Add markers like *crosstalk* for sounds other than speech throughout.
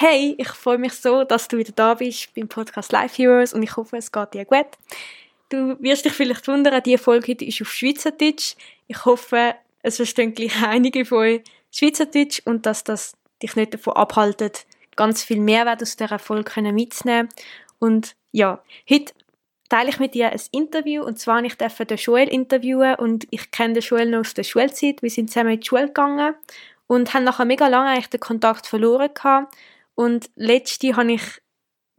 Hey, ich freue mich so, dass du wieder da bist beim Podcast Life Heroes und ich hoffe, es geht dir gut. Du wirst dich vielleicht wundern, diese Folge heute ist auf Schweizerdeutsch. Ich hoffe, es verstehen gleich *laughs* einige von euch Schweizerdeutsch und dass das dich nicht davon abhaltet, ganz viel Mehrwert aus dieser Folge mitzunehmen. Und ja, heute teile ich mit dir ein Interview und zwar ich den Joel interviewen und ich kenne den Joel noch aus der Schulzeit. Wir sind zusammen in die Schule gegangen und haben nachher mega lange eigentlich den Kontakt verloren gehabt und letzte habe ich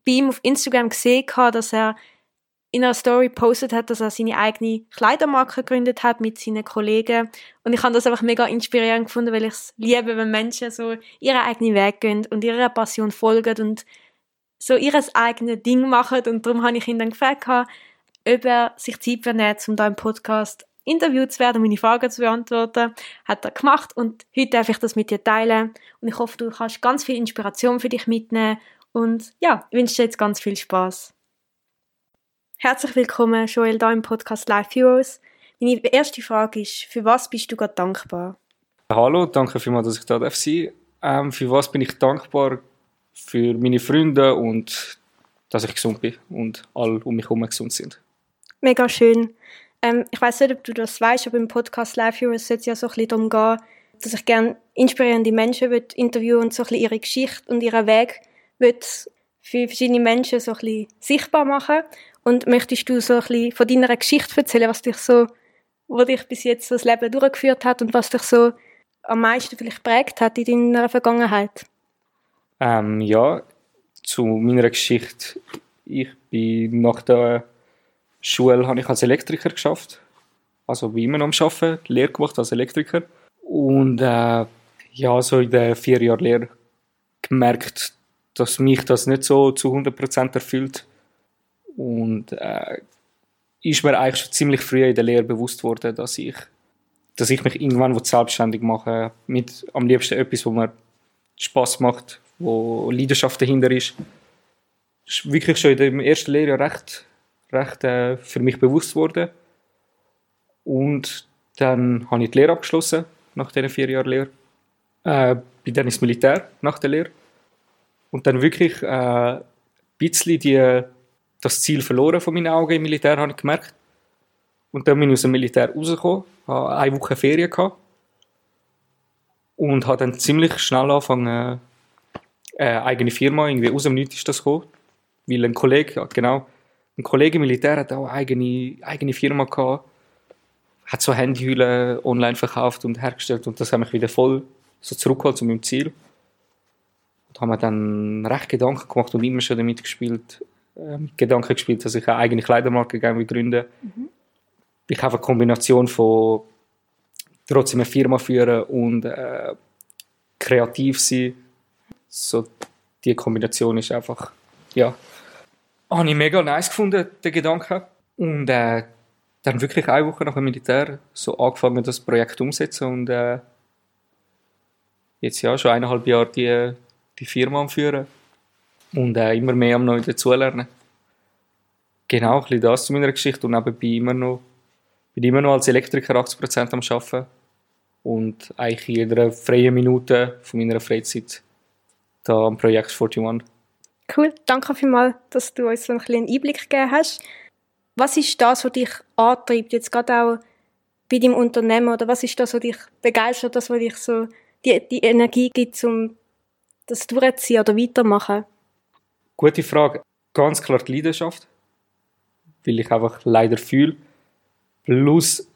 bei ihm auf Instagram gesehen, dass er in einer Story postet hat, dass er seine eigene Kleidermarke gegründet hat mit seinen Kollegen. Und ich habe das einfach mega inspirierend gefunden, weil ich es liebe, wenn Menschen so ihren eigenen Weg gehen und ihrer Passion folgen und so ihr eigenes Ding machen. Und darum habe ich ihn dann gefragt, ob er sich Zeit nimmt, um da im Podcast interviewt zu werden, um meine Fragen zu beantworten. Hat er gemacht und heute darf ich das mit dir teilen. Und ich hoffe, du kannst ganz viel Inspiration für dich mitnehmen. Und ja, ich wünsche dir jetzt ganz viel Spaß. Herzlich willkommen, Joel, da im Podcast Life Heroes. Meine erste Frage ist, für was bist du gerade dankbar? Hallo, danke vielmals, dass ich da darf sein ähm, Für was bin ich dankbar? Für meine Freunde und dass ich gesund bin und alle um mich herum gesund sind. Mega schön. Ähm, ich weiß nicht, ob du das weißt, aber im Podcast Live Heroes soll es ja so ein bisschen darum gehen, dass ich gerne inspirierende Menschen interviewen und so ein bisschen ihre Geschichte und ihren Weg für verschiedene Menschen so ein bisschen sichtbar machen. Und möchtest du so ein bisschen von deiner Geschichte erzählen, was dich so, wo dich bis jetzt so das Leben durchgeführt hat und was dich so am meisten vielleicht prägt hat in deiner Vergangenheit? Ähm, ja, zu meiner Geschichte. Ich bin nach der Schule habe ich als Elektriker geschafft. Also wie immer noch am Arbeiten, Lehre gemacht als Elektriker. Und äh, ja, so in den vier Jahren Lehre gemerkt, dass mich das nicht so zu 100% erfüllt. Und äh, ist mir eigentlich schon ziemlich früh in der Lehre bewusst worden, dass ich, dass ich mich irgendwann selbstständig mache, mit am liebsten etwas, wo mir Spaß macht, wo Leidenschaft dahinter ist. Das ist wirklich schon dem ersten Lehrjahr recht recht äh, für mich bewusst wurde. Und dann habe ich die Lehre abgeschlossen, nach diesen vier Jahren Lehre. Äh, bin dann ins Militär nach der Lehre. Und dann wirklich äh, ein bisschen die, das Ziel verloren von meinen Augen im Militär, habe ich gemerkt. Und dann bin ich aus dem Militär rausgekommen, habe eine Woche Ferien gehabt und habe dann ziemlich schnell angefangen, äh, eigene Firma, irgendwie aus dem Nichts ist das gekommen, weil ein Kollege, genau, ein Kollege im Militär hat auch eine eigene, eigene Firma gehabt, hat so Handyhüllen online verkauft und hergestellt und das hat mich wieder voll so zurückgeholt zu meinem Ziel. Und haben mir dann recht Gedanken gemacht und immer schon damit gespielt, äh, Gedanken gespielt, dass ich eine eigene Kleidermarke gerne gründen mhm. Ich habe eine Kombination von trotzdem eine Firma führen und äh, kreativ sein. So, die Kombination ist einfach, ja, habe ich mega nice gefunden, den Gedanken. Und äh, dann wirklich eine Woche nach dem Militär so angefangen, das Projekt umzusetzen und äh, jetzt ja schon eineinhalb Jahre die, die Firma am Führen und äh, immer mehr am Neuen dazulernen. Genau, ein bisschen das zu meiner Geschichte und nebenbei immer noch, bin immer noch als Elektriker 80% am Arbeiten und eigentlich in jeder freien Minute von meiner Freizeit da am Projekt 41. Cool, danke vielmals, dass du uns so ein einen Einblick gegeben hast. Was ist das, was dich antreibt, jetzt gerade auch bei deinem Unternehmen, oder was ist das, was dich begeistert, das, was dich so die, die Energie gibt, um das durchzuziehen oder weitermachen? Gute Frage. Ganz klar die Leidenschaft, weil ich einfach leider fühle. Plus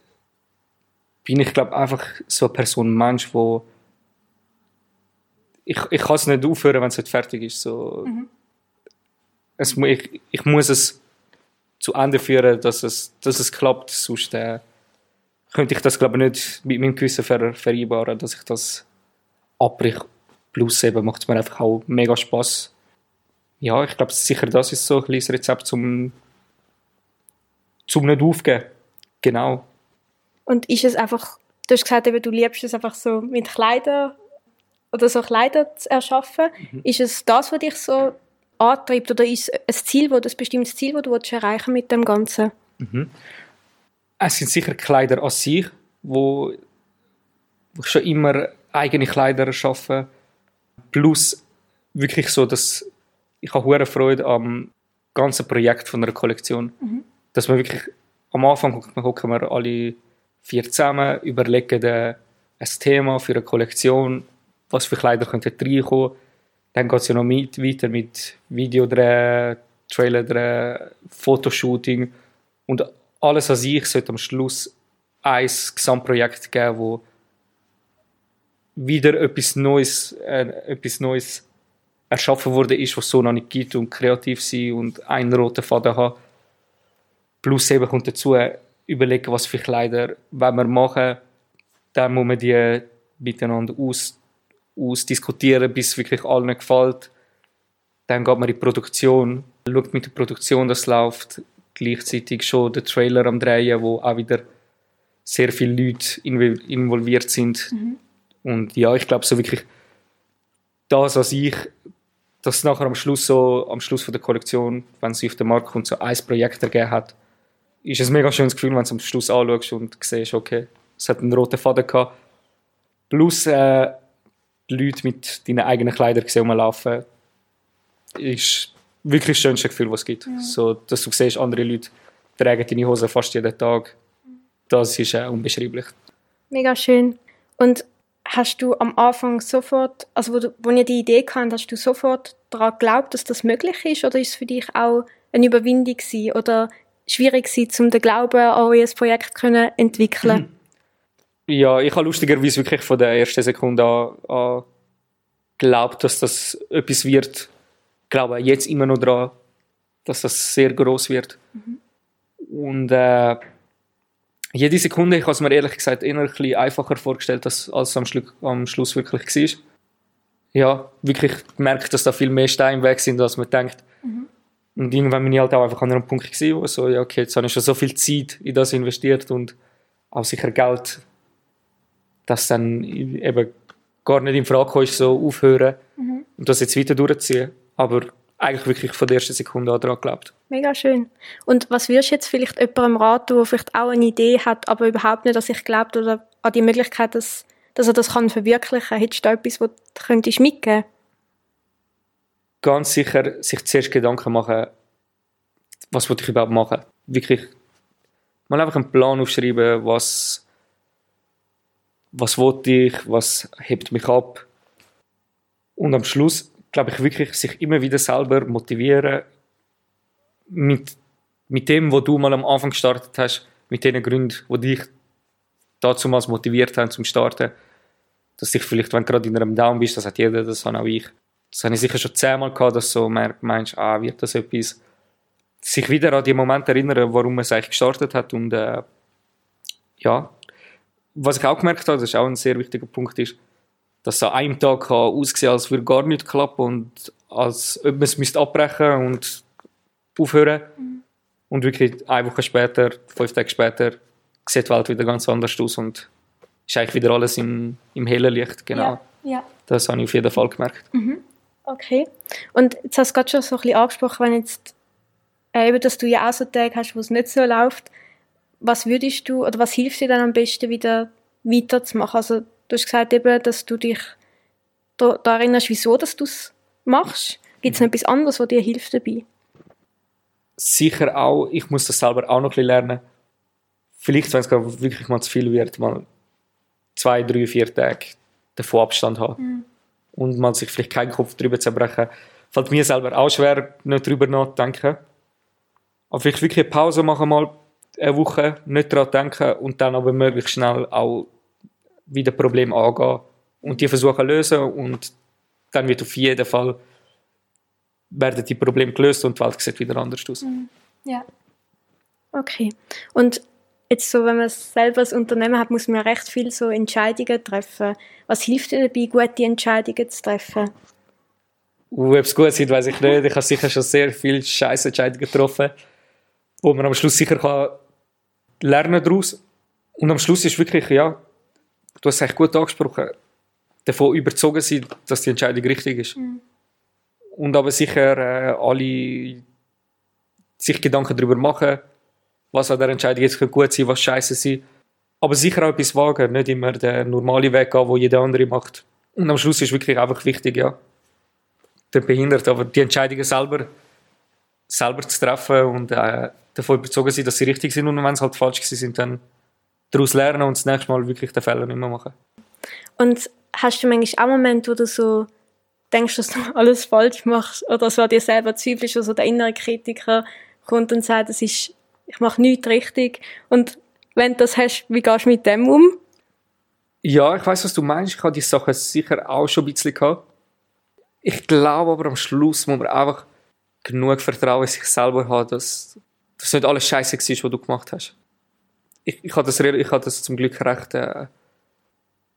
bin ich, glaube einfach so eine Person, Mensch, wo ich, ich kann es nicht aufhören, wenn es nicht fertig ist. So, mhm es, ich, ich muss es zu Ende führen, dass es, dass es klappt. Sonst äh, könnte ich das, glaube ich, nicht mit meinem Gewissen ver, vereinbaren, dass ich das abbrich Plus eben macht es mir einfach auch mega Spaß. Ja, ich glaube, sicher das ist so ein kleines Rezept zum, zum nicht aufgeben. Genau. Und ist es einfach, du hast gesagt, eben, du liebst es einfach so mit Kleidern oder so Kleider zu erschaffen. Mhm. Ist es das, was dich so antreibt oder ist es ein Ziel, wo, ein bestimmtes Ziel, das du erreichen mit dem Ganzen? Mhm. Es sind sicher Kleider an sich, wo, ich schon immer eigene Kleider erschaffen. Plus wirklich so, dass ich habe hohe Freude am ganzen Projekt von einer Kollektion. Mhm. Dass man wirklich am Anfang hocken wir alle vier zusammen, überlegen ein Thema für eine Kollektion, was für Kleider könnten reinkommen. Dann geht es ja noch mit, weiter mit Videodrehen, Trailerdrehen, Fotoshooting und alles an sich sollte am Schluss ein Gesamtprojekt geben, wo wieder etwas Neues, äh, etwas Neues erschaffen wurde ist, was so noch nicht gibt und kreativ sein und einen roten Faden haben. Plus eben kommt dazu, überlegen, was für Kleider wenn wir machen, dann muss man die miteinander aus, ausdiskutieren, bis es wirklich allen gefällt. Dann geht man in die Produktion, schaut mit der Produktion, dass es läuft, gleichzeitig schon den Trailer am Drehen, wo auch wieder sehr viele Leute involviert sind. Mhm. Und ja, ich glaube so wirklich das, was ich, dass nachher am Schluss so, am Schluss von der Kollektion, wenn sie auf den Markt kommt, so ein Projekt ergeben hat, ist es ein mega schönes Gefühl, wenn du am Schluss anschaust und siehst, okay, es hat einen roten Faden gehabt. Plus äh, die Leute mit deinen eigenen Kleidern rumlaufen, ist wirklich das schönste Gefühl, was es gibt. Ja. So, dass du siehst, andere Leute tragen deine Hose fast jeden Tag. Das ist äh, unbeschreiblich. Mega schön. Und hast du am Anfang sofort, also wo, du, wo ihr die Idee kam, hast du sofort daran geglaubt, dass das möglich ist? Oder ist es für dich auch eine Überwindung gewesen? Oder schwierig gewesen, um den Glauben an euer Projekt zu entwickeln? *clears throat* Ja, ich habe lustigerweise wirklich von der ersten Sekunde an, an geglaubt, dass das etwas wird. Ich glaube jetzt immer noch daran, dass das sehr groß wird. Mhm. Und äh, jede Sekunde, ich habe es mir ehrlich gesagt eher ein bisschen einfacher vorgestellt, als, als am, Schlu am Schluss wirklich war. Ja, wirklich gemerkt, dass da viel mehr Steine weg sind, als man denkt. Mhm. Und irgendwann bin ich halt auch einfach an einem Punkt gewesen, wo so, ja, okay, jetzt habe ich schon so viel Zeit in das investiert und auch sicher Geld, dass dann eben gar nicht in Frage kommt, so aufhören mhm. und das jetzt weiter durchziehen. Aber eigentlich wirklich von der ersten Sekunde an daran geglaubt. Mega schön. Und was wirst du jetzt vielleicht jemandem raten, der vielleicht auch eine Idee hat, aber überhaupt nicht an sich glaubt oder an die Möglichkeit, dass, dass er das kann verwirklichen kann? Hättest du da etwas, was du könntest mitgeben Ganz sicher sich zuerst Gedanken machen, was will ich überhaupt machen. Wirklich mal einfach einen Plan aufschreiben, was, was will ich, was hebt mich ab. Und am Schluss glaube ich, wirklich sich immer wieder selber motivieren mit, mit dem, wo du mal am Anfang gestartet hast, mit den Gründen, die dich dazu mal motiviert haben zum Starten, dass dich vielleicht, wenn du gerade in einem Down bist, das hat jeder, das habe auch ich. Das habe ich sicher schon zehnmal gehabt, dass so meinst, ah, wird das etwas, sich wieder an die Momente erinnern, warum man es eigentlich gestartet hat und äh, ja, was ich auch gemerkt habe, das ist auch ein sehr wichtiger Punkt ist, dass es an einem Tag kann aussehen als würde gar nicht klappen und als ob man es müsste abbrechen und aufhören. Mhm. Und wirklich eine Woche später, fünf Tage später, sieht die Welt wieder ganz anders aus und ist eigentlich wieder alles im, im hellen Licht. Genau. Ja, ja. Das habe ich auf jeden Fall gemerkt. Mhm. Okay. Und jetzt hast du gerade schon so ein bisschen angesprochen, wenn jetzt äh, eben, dass du ja auch so Tage hast, wo es nicht so läuft. Was würdest du, oder was hilft dir dann am besten wieder weiterzumachen? Also Du hast gesagt, eben, dass du dich da, da erinnerst, wieso dass du es machst. Gibt es noch etwas anderes, was dir hilft dabei? Sicher auch. Ich muss das selber auch noch ein bisschen lernen. Vielleicht, wenn es wirklich mal zu viel wird, mal zwei, drei, vier Tage davon Abstand haben. Mhm. Und man sich vielleicht keinen Kopf darüber zerbrechen. Fällt mir selber auch schwer, nicht darüber nachzudenken. Aber vielleicht wirklich eine Pause machen, mal eine Woche, nicht daran denken und dann aber möglichst schnell auch wieder Problem angehen und die versuchen lösen und dann wird auf jeden Fall werden die Probleme gelöst und die Welt sieht wieder anders aus. Mhm. Ja. Okay. Und jetzt so, wenn man selber ein Unternehmen hat, muss man recht viel so Entscheidungen treffen. Was hilft dir dabei, gute Entscheidungen zu treffen? Uh, ob es gut sind, weiß ich nicht. Ich habe sicher schon sehr viele scheiß Entscheidungen getroffen, wo man am Schluss sicher kann lernen daraus. Und am Schluss ist wirklich, ja, du hast es echt gut angesprochen, davon überzogen sein, dass die Entscheidung richtig ist. Mhm. Und aber sicher äh, alle sich Gedanken darüber machen, was an der Entscheidung jetzt gut sein was scheiße sein. Aber sicher auch etwas wagen, nicht immer den normalen Weg gehen, den jeder andere macht. Und am Schluss ist wirklich einfach wichtig, ja, der behindert, aber die Entscheidungen selber, selber zu treffen und äh, davon überzogen sein, dass sie richtig sind und wenn sie halt falsch sind, dann daraus lernen und das nächste Mal wirklich den Fehler nicht mehr machen. Und hast du manchmal auch Momente, wo du so denkst, dass du *laughs* alles falsch machst oder so an dir selber zweifelst, also der innere Kritiker kommt und sagt, das ist, ich mache nichts richtig und wenn du das hast, wie gehst du mit dem um? Ja, ich weiß, was du meinst. Ich habe die Sachen sicher auch schon ein bisschen gehabt. Ich glaube aber am Schluss muss man einfach genug Vertrauen in sich selber haben, dass das nicht alles Scheiße war, was du gemacht hast. Ich, ich habe das, habe das zum Glück recht, äh,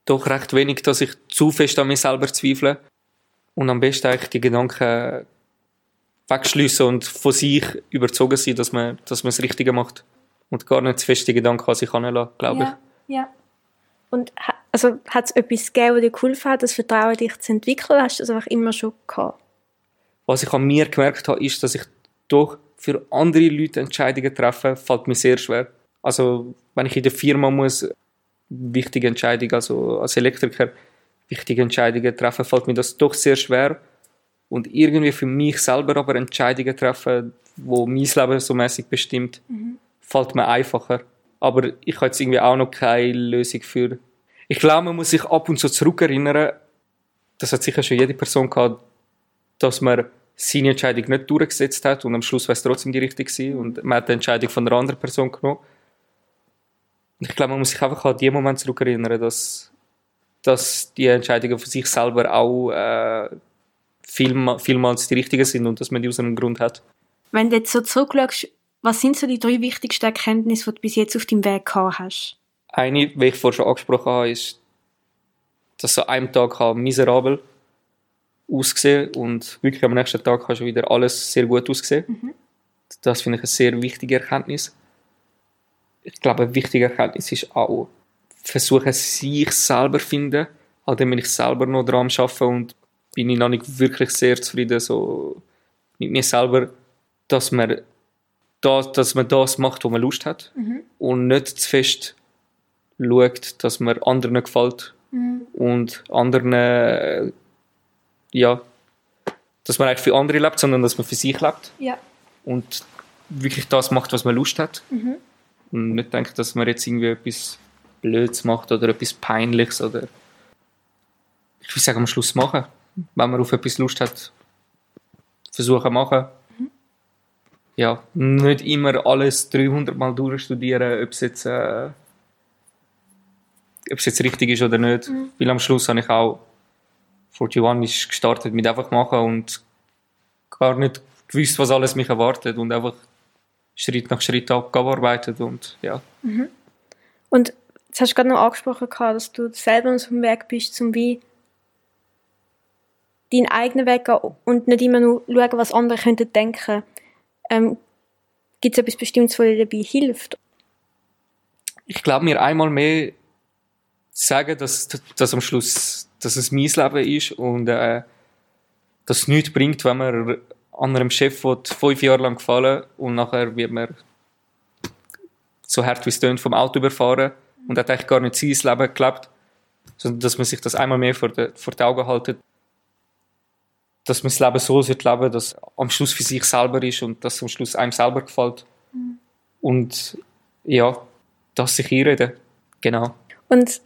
doch recht wenig, dass ich zu fest an mir selber zweifle und am besten eigentlich die Gedanken wegschliessen und von sich überzogen sein, dass man, dass man das Richtige macht und gar nicht zu fest die Gedanken an sich heranlassen, glaube ich. Ja. Und also, hat es etwas gegeben, das dir geholfen hat, das Vertrauen dich zu entwickeln? Hast du das einfach immer schon gehabt? Was ich an mir gemerkt habe, ist, dass ich doch für andere Leute Entscheidungen treffe, fällt mir sehr schwer. Also, wenn ich in der Firma muss, wichtige Entscheidungen, also als Elektriker, wichtige Entscheidungen treffen, fällt mir das doch sehr schwer. Und irgendwie für mich selber aber Entscheidungen treffen, wo mein Leben so mäßig bestimmt, mhm. fällt mir einfacher. Aber ich habe jetzt irgendwie auch noch keine Lösung für. Ich glaube, man muss sich ab und zu zurückerinnern, das hat sicher schon jede Person gehabt, dass man seine Entscheidung nicht durchgesetzt hat und am Schluss war es trotzdem die richtige gewesen und man hat die Entscheidung von einer anderen Person genommen. Ich glaube, man muss sich einfach an diesen Moment zurückerinnern, dass, dass die Entscheidungen von sich selber auch äh, viel, vielmals die richtigen sind und dass man die aus einem Grund hat. Wenn du jetzt so zurückschaust, was sind so die drei wichtigsten Erkenntnisse, die du bis jetzt auf deinem Weg gehabt hast? Eine, wie ich vorher schon angesprochen habe, ist, dass so einem Tag miserabel ausgesehen und wirklich am nächsten Tag hast du wieder alles sehr gut ausgesehen. Mhm. Das finde ich eine sehr wichtige Erkenntnis. Ich glaube, eine wichtige Erkenntnis ist auch, versuchen, sich selber zu finden. Halt, dann bin ich selber noch dran arbeiten und bin ich noch nicht wirklich sehr zufrieden so mit mir selber, dass man das, dass man das macht, wo man Lust hat mhm. und nicht zu fest schaut, dass man anderen gefällt mhm. und anderen ja, dass man eigentlich für andere lebt, sondern dass man für sich lebt ja. und wirklich das macht, was man Lust hat mhm. und nicht denkt, dass man jetzt irgendwie etwas Blödes macht oder etwas Peinliches oder ich will sagen, am Schluss machen, wenn man auf etwas Lust hat, versuchen machen ja, nicht immer alles 300 Mal durchstudieren, ob es jetzt, äh, ob es jetzt richtig ist oder nicht. Mhm. Weil am Schluss habe ich auch 41 ist gestartet mit einfach machen und gar nicht gewusst, was alles mich erwartet und einfach Schritt nach Schritt abgearbeitet und ja. Mhm. Und jetzt hast du gerade noch angesprochen, dass du selber auf dem Weg bist, zum wie deinen eigenen Weg gehen und nicht immer nur schauen, was andere könnten denken ähm, Gibt es etwas Bestimmtes, was dir dabei hilft? Ich glaube, mir einmal mehr sagen, dass, dass am Schluss dass es mein Leben ist und äh, dass es nichts bringt, wenn man an einem Chef fünf Jahre lang gefallen und nachher wird man so hart wie es tönt vom Auto überfahren und hat eigentlich gar nicht sein Leben gelebt, sondern dass man sich das einmal mehr vor, die, vor die Augen haltet, dass man das Leben so leben sollte, dass es am Schluss für sich selber ist und dass es am Schluss einem selber gefällt. Mhm. Und ja, das sich einreden. Genau. Und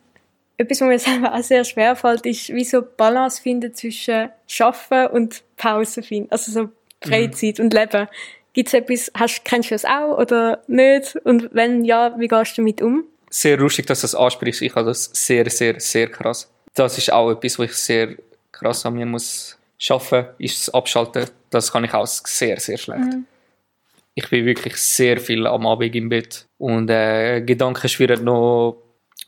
etwas, was mir selber *laughs* auch sehr schwer fällt, ist, wie so Balance finden zwischen Schaffen und Pause finden. Also so Freizeit mhm. und Leben. Gibt es etwas, hast, kennst du das auch oder nicht? Und wenn ja, wie gehst du damit um? Sehr lustig, dass du das ansprichst. Ich habe das sehr, sehr, sehr krass. Das ist auch etwas, was ich sehr krass an mir muss schaffen, ist das Abschalten. Das kann ich auch sehr, sehr schlecht. Mhm. ich bin wirklich sehr viel am Abend im Bett und äh, Gedanken schwirren noch,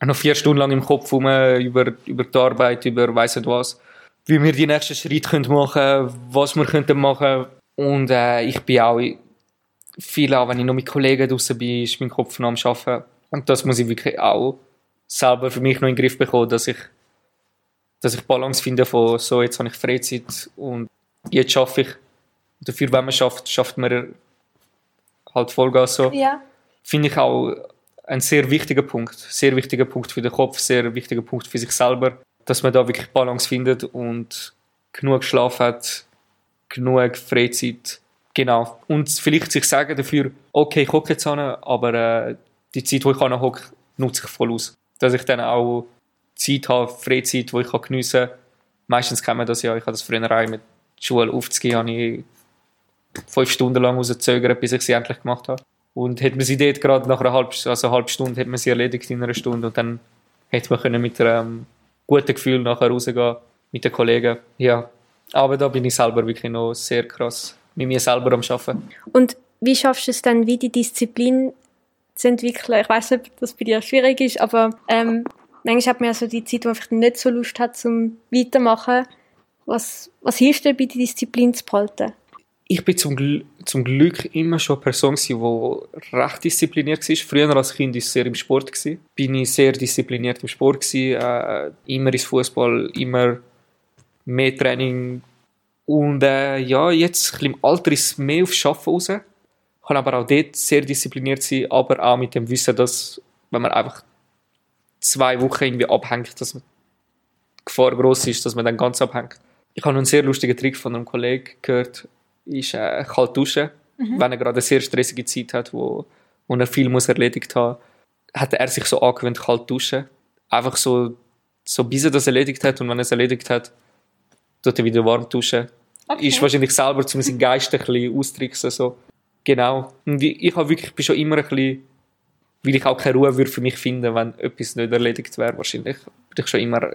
noch vier Stunden lang im Kopf rum über, über die Arbeit, über weiss nicht was, wie wir die nächsten Schritte können machen was wir könnten machen und äh, ich bin auch viel auch, wenn ich noch mit Kollegen draußen bin, ist mein Kopf noch am Arbeiten und das muss ich wirklich auch selber für mich noch in den Griff bekommen, dass ich dass ich Balance finde von so, jetzt habe ich Freizeit und jetzt schaffe ich. Dafür, wenn man schafft, schafft man halt Vollgas so. Ja. Finde ich auch ein sehr wichtiger Punkt. Sehr wichtiger Punkt für den Kopf, sehr wichtiger Punkt für sich selber, dass man da wirklich Balance findet und genug Schlaf hat, genug Freizeit. Genau. Und vielleicht sich sagen dafür, okay, ich hocke jetzt an, aber äh, die Zeit, wo ich hocke, nutze ich voll aus. Dass ich dann auch Zeit habe, Freizeit, die ich geniessen kann. Meistens kennt man das ja, ich habe das früher auch mit Schule aufzugehen, habe ich fünf Stunden lang rausgezögert, bis ich sie endlich gemacht habe. Und hätte man sie dort gerade nach einer halben, also einer halben Stunde, hätte man sie erledigt in einer Stunde und dann hätte man können mit einem guten Gefühl nachher rausgehen mit den Kollegen. Ja, aber da bin ich selber wirklich noch sehr krass mit mir selber am Arbeiten. Und wie schaffst du es dann, wie die Disziplin zu entwickeln? Ich weiß nicht, ob das bei dir schwierig ist, aber ähm, manchmal hat man ja so die Zeit, wo man einfach nicht so Lust hat zum Weitermachen. Was, was hilft dir bei der Disziplin zu behalten? Ich bin zum, zum Glück immer schon eine Person die recht diszipliniert war. Früher als Kind war ich sehr im Sport. Gewesen. Bin ich sehr diszipliniert im Sport. Gewesen. Äh, immer ins Fußball, immer mehr Training. Und äh, ja, jetzt im Alter ist es mehr aufs Schaffen raus. Kann aber auch dort sehr diszipliniert sein, aber auch mit dem Wissen, dass wenn man einfach zwei Wochen irgendwie abhängt, dass die Gefahr groß ist, dass man dann ganz abhängt. Ich habe einen sehr lustigen Trick von einem Kollegen gehört, ist äh, kalt duschen. Mhm. Wenn er gerade eine sehr stressige Zeit hat, wo, wo er viel muss erledigt hat, hat er sich so angewöhnt, kalt duschen. Einfach so, so bis er das erledigt hat und wenn er es erledigt hat, tut er wieder warm duschen. Okay. Ist wahrscheinlich selber, um seinen Geist ein bisschen auszuricksen. So. Genau. Und ich, ich habe wirklich, bin schon immer ein bisschen weil ich auch keine Ruhe würde für mich finden, wenn etwas nicht erledigt wäre. Wahrscheinlich bin ich schon immer,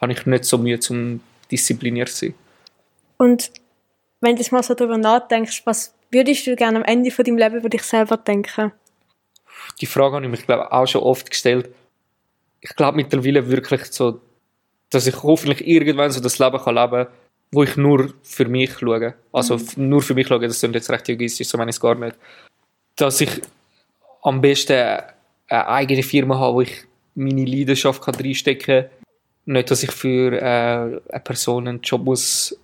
habe ich nicht so Mühe, zum diszipliniert zu sein. Und wenn du mal so darüber nachdenkst, was würdest du gerne am Ende von deinem Leben über dich selber denken? Die Frage habe ich mich glaube auch schon oft gestellt. Ich glaube mittlerweile wirklich so, dass ich hoffentlich irgendwann so das Leben kann leben kann, wo ich nur für mich schaue. Also mhm. nur für mich schaue, das klingt jetzt recht egoistisch, so meine ich es gar nicht. Dass ich am besten eine eigene Firma habe, wo ich meine Leidenschaft kann reinstecken kann. Nicht, dass ich für äh, eine Person einen Job muss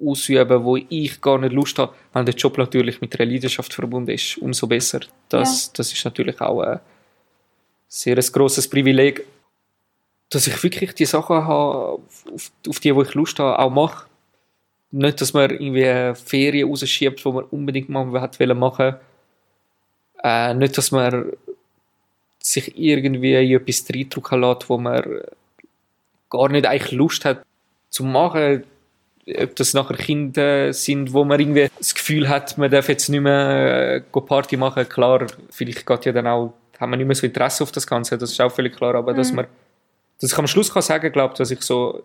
ausüben wo ich gar nicht Lust habe. Wenn der Job natürlich mit einer Leidenschaft verbunden ist, umso besser. Das, ja. das ist natürlich auch ein sehr ein grosses Privileg, dass ich wirklich die Sachen habe, auf, auf die, wo ich Lust habe, auch mache. Nicht, dass man irgendwie Ferien rausschiebt, die man unbedingt mal machen wollte äh, nicht, dass man sich irgendwie in etwas reindrücken lässt, wo man gar nicht eigentlich Lust hat zu machen. Ob das nachher Kinder sind, wo man irgendwie das Gefühl hat, man darf jetzt nicht mehr äh, Party machen. Klar, vielleicht geht ja dann auch, haben wir nicht mehr so Interesse auf das Ganze, das ist auch völlig klar, aber mhm. dass man, dass ich am Schluss kann sagen, glaube dass ich so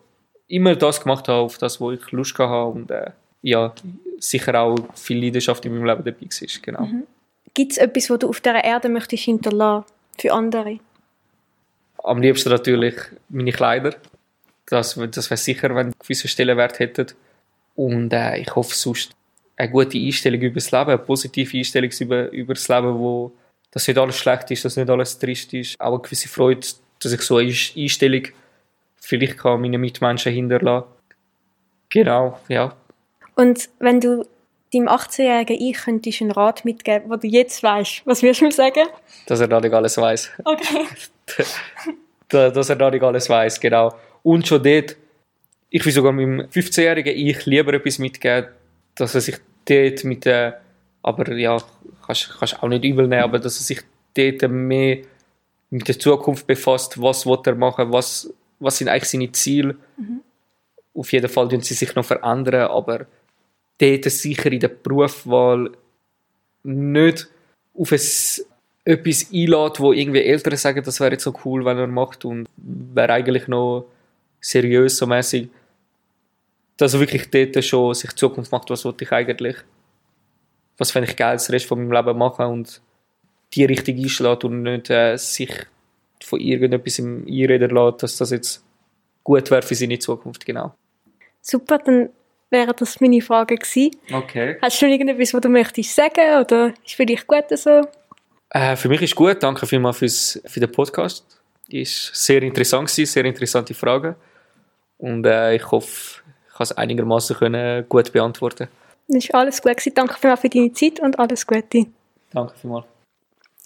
immer das gemacht habe, auf das, wo ich Lust habe und äh, ja, sicher auch viel Leidenschaft in meinem Leben dabei war, genau. Mhm. Gibt es etwas, was du auf dieser Erde möchtest hinterlassen für andere? Am liebsten natürlich meine Kleider. Das, das wäre sicher, wenn gewisse Stellenwert hätten. Und äh, ich hoffe sonst eine gute Einstellung über das Leben, eine positive Einstellung über, über das Leben, wo dass nicht alles schlecht ist, dass nicht alles trist ist. Auch eine gewisse Freude, dass ich so eine Einstellung vielleicht kann meine Mitmenschen hinterlassen. Genau, ja. Und wenn du deinem 18-jährigen Ich könntest einen Rat mitgeben, wo du jetzt weißt, was würdest du mir sagen? Dass er da nicht alles weiß. Okay. *laughs* Dass er da nicht alles weiß, genau. Und schon dort, ich will sogar meinem 15-jährigen Ich lieber etwas mitgeben, dass er sich dort mit der, aber ja, kannst, kannst auch nicht übel nehmen, aber dass er sich dort mehr mit der Zukunft befasst, was will er machen, was, was sind eigentlich seine Ziele. Mhm. Auf jeden Fall tun sie sich noch verändern, aber dort sicher in der Berufswahl nicht auf ein, etwas einlädt, wo irgendwie Eltern sagen, das wäre jetzt so cool, wenn er macht und wäre eigentlich noch seriös so mäßig. Dass er wirklich dort schon sich Zukunft macht, was wollte ich eigentlich. was fände ich geil, das Rest von meinem Leben machen und die Richtung einschlägt und nicht äh, sich von irgendetwas einreden lässt, dass das jetzt gut wäre für seine Zukunft, genau. Super, dann wäre das meine Frage gewesen. Okay. Hast du noch irgendetwas, was du möchtest sagen oder ist für dich gut so? Äh, für mich ist gut, danke vielmals fürs, für den Podcast. Ist sehr interessant gewesen, sehr interessante Fragen und äh, ich hoffe, ich kann es einigermaßen gut beantworten. Das ist alles gut gewesen. Danke vielmals für deine Zeit und alles Gute. Danke vielmals.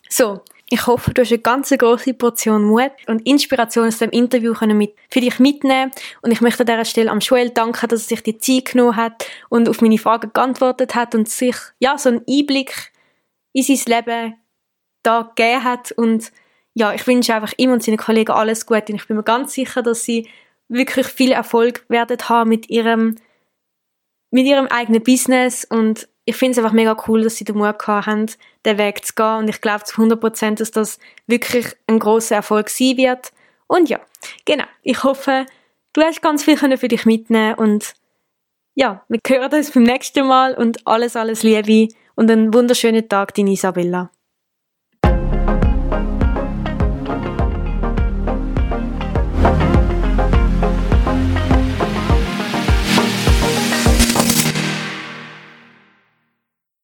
So, ich hoffe, du hast eine ganz große Portion Mut und Inspiration aus dem Interview können mit, für dich mitnehmen. Und ich möchte an dieser Stelle am Joel danken, dass er sich die Zeit genommen hat und auf meine Fragen geantwortet hat und sich, ja, so einen Einblick in sein Leben da gegeben hat. Und ja, ich wünsche einfach ihm und seinen Kollegen alles Gute. Und ich bin mir ganz sicher, dass sie wirklich viel Erfolg werden haben mit ihrem, mit ihrem eigenen Business und ich finde es einfach mega cool, dass sie den Mut gehabt haben, den Weg zu gehen. Und ich glaube zu 100%, dass das wirklich ein großer Erfolg sein wird. Und ja, genau. Ich hoffe, du hast ganz viel für dich mitnehmen und ja, wir hören uns beim nächsten Mal und alles, alles Liebe und einen wunderschönen Tag, deine Isabella.